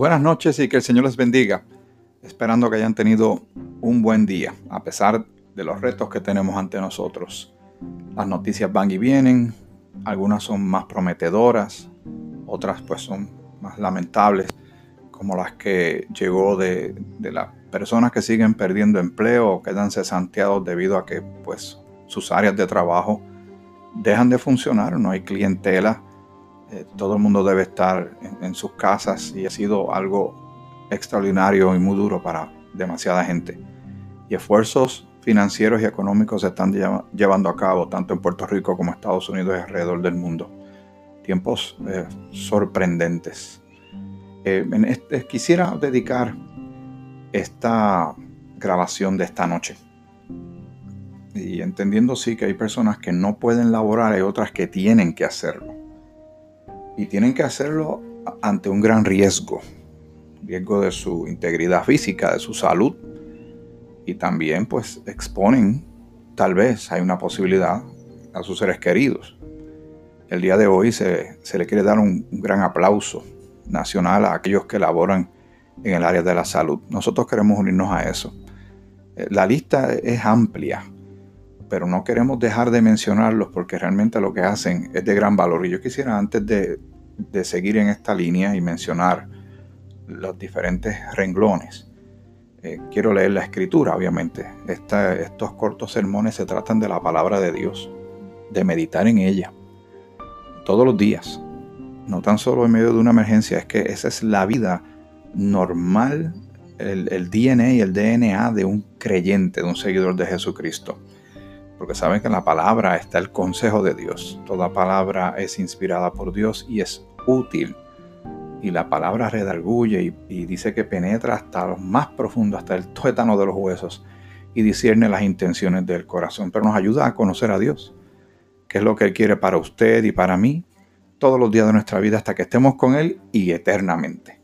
Buenas noches y que el Señor les bendiga. Esperando que hayan tenido un buen día, a pesar de los retos que tenemos ante nosotros. Las noticias van y vienen, algunas son más prometedoras, otras pues son más lamentables, como las que llegó de, de las personas que siguen perdiendo empleo o quedan cesanteados debido a que pues sus áreas de trabajo dejan de funcionar, no hay clientela eh, todo el mundo debe estar en, sus casas y ha sido algo extraordinario y muy duro para demasiada gente. Y esfuerzos financieros y económicos se están llevando a cabo tanto en Puerto Rico como Estados Unidos y alrededor del mundo. Tiempos eh, sorprendentes. Eh, este, quisiera dedicar esta grabación de esta noche. Y entendiendo sí que hay personas que no pueden laborar, hay otras que tienen que hacerlo y tienen que hacerlo ante un gran riesgo, riesgo de su integridad física, de su salud y también pues exponen, tal vez hay una posibilidad a sus seres queridos. El día de hoy se, le quiere dar un, un gran aplauso nacional a aquellos que laboran en el área de la salud. Nosotros queremos unirnos a eso. Eh, la lista es amplia pero no queremos dejar de mencionarlos porque realmente lo que hacen es de gran valor. Y yo quisiera antes de, seguir en esta línea y mencionar los diferentes renglones, eh, quiero leer la escritura, obviamente. estos cortos sermones se tratan de la palabra de Dios, de meditar en ella todos los días, no tan solo en medio de una emergencia, es que esa es la vida normal, el, el DNA y el DNA de un creyente, de un seguidor de Jesucristo porque saben que en la palabra está el consejo de Dios. Toda palabra es inspirada por Dios y es útil. Y la palabra redarguye y, dice que penetra hasta lo más profundo, hasta el tuétano de los huesos y discierne las intenciones del corazón. Pero nos ayuda a conocer a Dios, que es lo que Él quiere para usted y para mí todos los días de nuestra vida hasta que estemos con Él y eternamente.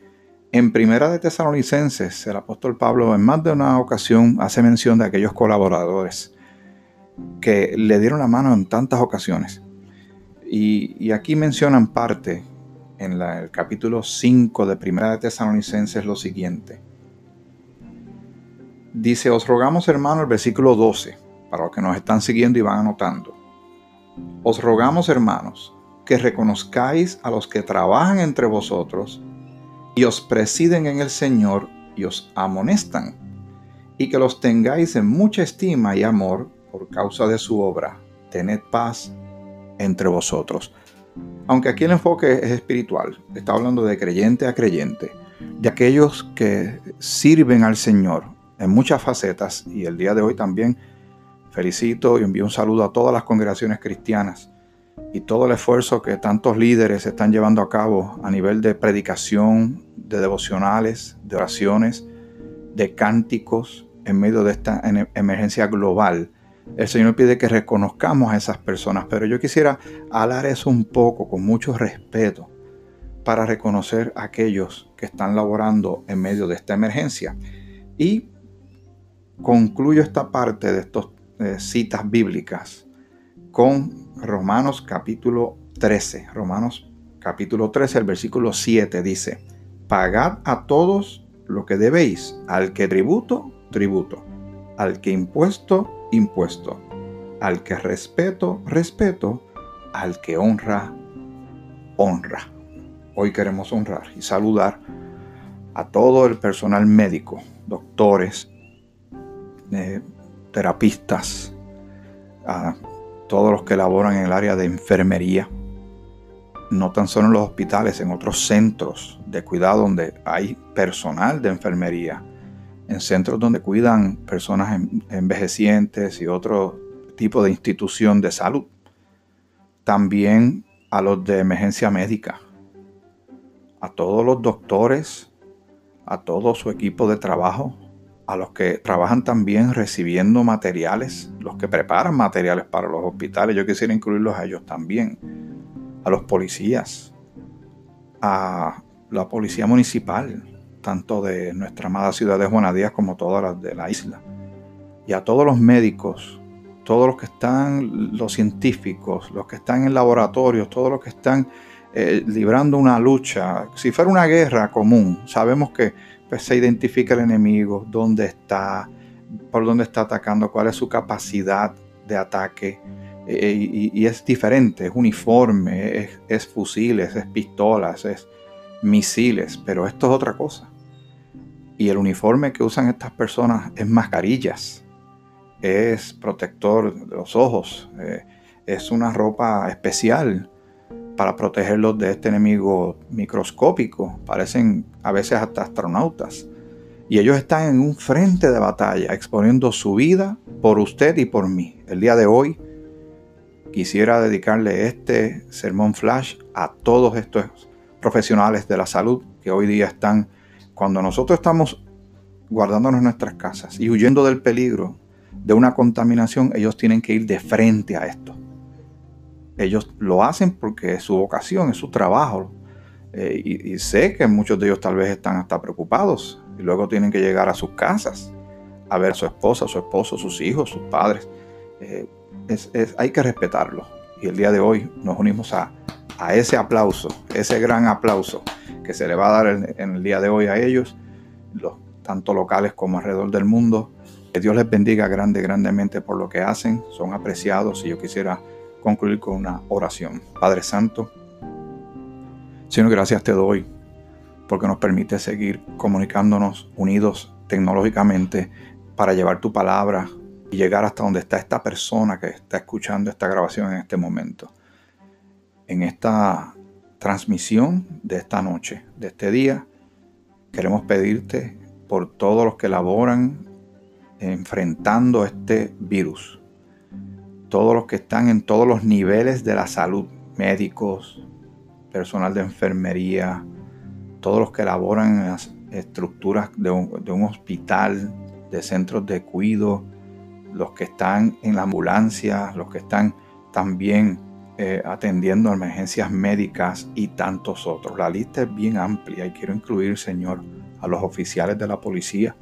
En Primera de Tesalonicenses, el apóstol Pablo en más de una ocasión hace mención de aquellos colaboradores que le dieron la mano en tantas ocasiones. Y, aquí mencionan parte en el capítulo 5 de Primera de Tesalonicenses lo siguiente. Dice, os rogamos hermanos, el versículo 12, para los que nos están siguiendo y van anotando. Os rogamos hermanos, que reconozcáis a los que trabajan entre vosotros y os presiden en el Señor y os amonestan, y que los tengáis en mucha estima y amor por causa de su obra, tened paz entre vosotros. Aunque aquí el enfoque es espiritual, está hablando de creyente a creyente, de aquellos que sirven al Señor en muchas facetas y el día de hoy también felicito y envío un saludo a todas las congregaciones cristianas y todo el esfuerzo que tantos líderes están llevando a cabo a nivel de predicación, de devocionales, de oraciones, de cánticos en medio de esta emergencia global el Señor pide que reconozcamos a esas personas, pero yo quisiera hablar eso un poco con mucho respeto para reconocer a aquellos que están laborando en medio de esta emergencia. Y concluyo esta parte de estas eh, citas bíblicas con Romanos capítulo 13. Romanos capítulo 13, el versículo 7 dice, pagad a todos lo que debéis, al que tributo, tributo, al que impuesto, impuesto. Al que respeto, respeto. Al que honra, honra. Hoy queremos honrar y saludar a todo el personal médico, doctores, eh, terapistas, a todos los que laboran en el área de enfermería, no tan solo en los hospitales, en otros centros de cuidado donde hay personal de enfermería, en centros donde cuidan personas envejecientes y otro tipo de institución de salud. También a los de emergencia médica, a todos los doctores, a todo su equipo de trabajo, a los que trabajan también recibiendo materiales, los que preparan materiales para los hospitales, yo quisiera incluirlos a ellos también, a los policías, a la policía municipal, tanto de nuestra amada ciudad de Juanadías como todas las de la isla. Y a todos los médicos, todos los que están, los científicos, los que están en laboratorios, todos los que están eh, librando una lucha, si fuera una guerra común, sabemos que pues, se identifica el enemigo, dónde está, por dónde está atacando, cuál es su capacidad de ataque. Eh, y, es diferente, es uniforme, es, fusiles, es pistolas, es misiles, pero esto es otra cosa. Y el uniforme que usan estas personas es mascarillas, es protector de los ojos, eh, es una ropa especial para protegerlos de este enemigo microscópico. Parecen a veces hasta astronautas. Y ellos están en un frente de batalla, exponiendo su vida por usted y por mí. El día de hoy quisiera dedicarle este sermón flash a todos estos profesionales de la salud que hoy día están, cuando nosotros estamos guardándonos nuestras casas y huyendo del peligro de una contaminación, ellos tienen que ir de frente a esto. Ellos lo hacen porque es su vocación, es su trabajo. Eh, y, sé que muchos de ellos tal vez están hasta preocupados y luego tienen que llegar a sus casas a ver a su esposa, su esposo, sus hijos, sus padres. Eh, hay que respetarlo. Y el día de hoy nos unimos a, ese aplauso, ese gran aplauso que se le va a dar en, el día de hoy a ellos, los, tanto locales como alrededor del mundo. Que Dios les bendiga grande, grandemente por lo que hacen. Son apreciados y yo quisiera concluir con una oración. Padre Santo, Señor, gracias te doy porque nos permite seguir comunicándonos unidos tecnológicamente para llevar tu palabra y llegar hasta donde está esta persona que está escuchando esta grabación en este momento. En esta transmisión de esta noche, de este día, queremos pedirte por todos los que laboran enfrentando este virus todos los que están en todos los niveles de la salud, médicos, personal de enfermería, todos los que laboran en las estructuras de un, hospital, de centros de cuidado, los que están en la ambulancia, los que están también eh, atendiendo emergencias médicas y tantos otros. La lista es bien amplia y quiero incluir, Señor, a los oficiales de la policía,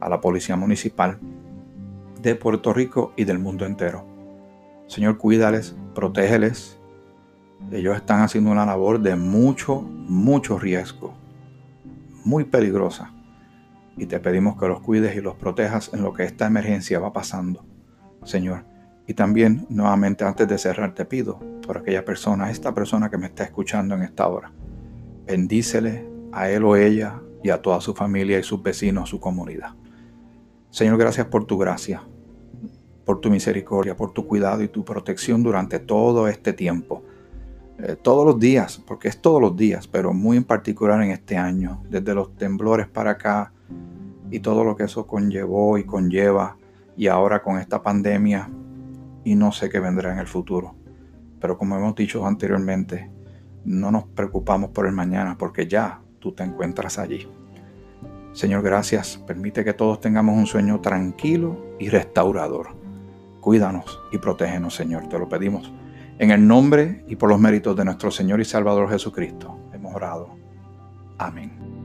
a la policía municipal, de Puerto Rico y del mundo entero. Señor, cuídales, protégeles. Ellos están haciendo una labor de mucho, mucho riesgo, muy peligrosa. Y te pedimos que los cuides y los protejas en lo que esta emergencia va pasando, Señor. Y también, nuevamente, antes de cerrar, te pido por aquella persona, esta persona que me está escuchando en esta hora. Bendícele a él o ella y a toda su familia y sus vecinos, su comunidad. Señor, gracias por tu gracia, por tu misericordia, por tu cuidado y tu protección durante todo este tiempo. Eh, todos los días, porque es todos los días, pero muy en particular en este año, desde los temblores para acá y todo lo que eso conllevó y conlleva, y ahora con esta pandemia, y no sé qué vendrá en el futuro. Pero como hemos dicho anteriormente, no nos preocupamos por el mañana, porque ya tú te encuentras allí. Señor, gracias. Permite que todos tengamos un sueño tranquilo y restaurador. Cuídanos y protégenos, Señor. Te lo pedimos. En el nombre y por los méritos de nuestro Señor y Salvador Jesucristo, hemos orado. Amén.